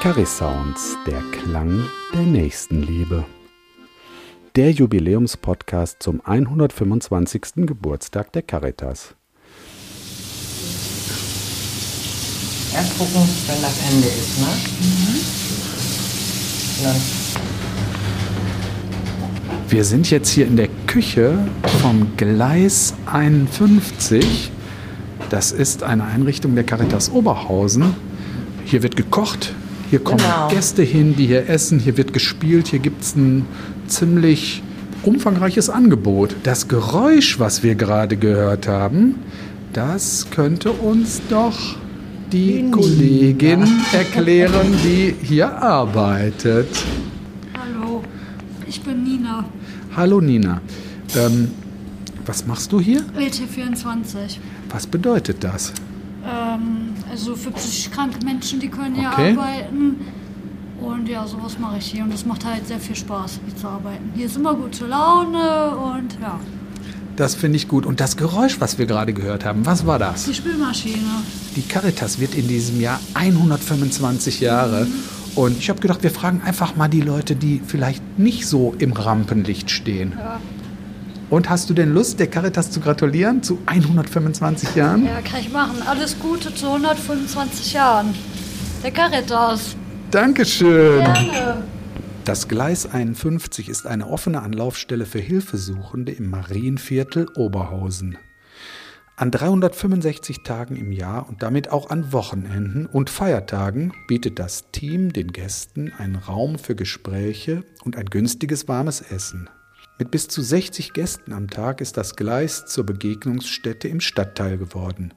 Carry-Sounds, der Klang der Nächstenliebe. Der Jubiläumspodcast zum 125. Geburtstag der Caritas. Erst gucken, wenn das Ende ist, ne? Mhm. Wir sind jetzt hier in der Küche vom Gleis 51. Das ist eine Einrichtung der Caritas Oberhausen. Hier wird gekocht, hier kommen genau. Gäste hin, die hier essen, hier wird gespielt, hier gibt es ein ziemlich umfangreiches Angebot. Das Geräusch, was wir gerade gehört haben, das könnte uns doch die, die Kollegin erklären, die hier arbeitet. Hallo, ich bin Nina. Hallo Nina. Ähm, was machst du hier? LT24. Was bedeutet das? Ähm, also für psychisch kranke Menschen, die können hier okay. arbeiten. Und ja, sowas mache ich hier. Und es macht halt sehr viel Spaß, hier zu arbeiten. Hier ist immer gute Laune und ja. Das finde ich gut. Und das Geräusch, was wir gerade gehört haben, was war das? Die Spülmaschine. Die Caritas wird in diesem Jahr 125 Jahre. Mhm. Und ich habe gedacht, wir fragen einfach mal die Leute, die vielleicht nicht so im Rampenlicht stehen. Ja. Und hast du denn Lust, der Caritas zu gratulieren zu 125 Jahren? Ja, kann ich machen. Alles Gute zu 125 Jahren. Der Caritas. Dankeschön. Gerne. Das Gleis 51 ist eine offene Anlaufstelle für Hilfesuchende im Marienviertel Oberhausen. An 365 Tagen im Jahr und damit auch an Wochenenden und Feiertagen bietet das Team den Gästen einen Raum für Gespräche und ein günstiges warmes Essen. Mit bis zu 60 Gästen am Tag ist das Gleis zur Begegnungsstätte im Stadtteil geworden.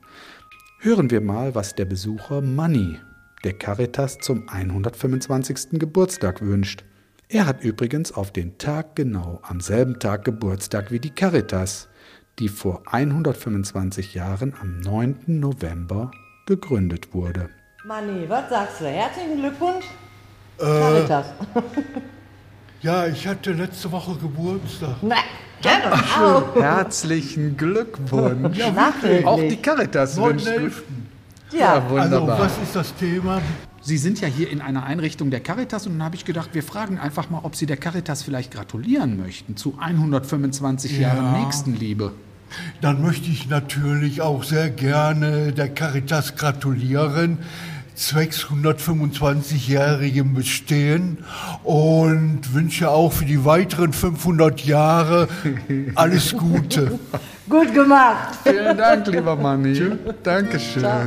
Hören wir mal, was der Besucher Manny der Caritas zum 125. Geburtstag wünscht. Er hat übrigens auf den Tag genau am selben Tag Geburtstag wie die Caritas, die vor 125 Jahren am 9. November gegründet wurde. Manni, was sagst du? Herzlichen Glückwunsch, äh, Caritas. Ja, ich hatte letzte Woche Geburtstag. Na, ja, Herzlichen Glückwunsch. Ja, Auch die Caritas wünscht. Ja. ja, wunderbar. Also, was ist das Thema? Sie sind ja hier in einer Einrichtung der Caritas und dann habe ich gedacht, wir fragen einfach mal, ob Sie der Caritas vielleicht gratulieren möchten zu 125 ja. Jahren Nächstenliebe. Dann möchte ich natürlich auch sehr gerne der Caritas gratulieren zwecks 125-jährigem Bestehen und wünsche auch für die weiteren 500 Jahre alles Gute. Gut gemacht. Vielen Dank, lieber Manni. Dankeschön. Ciao.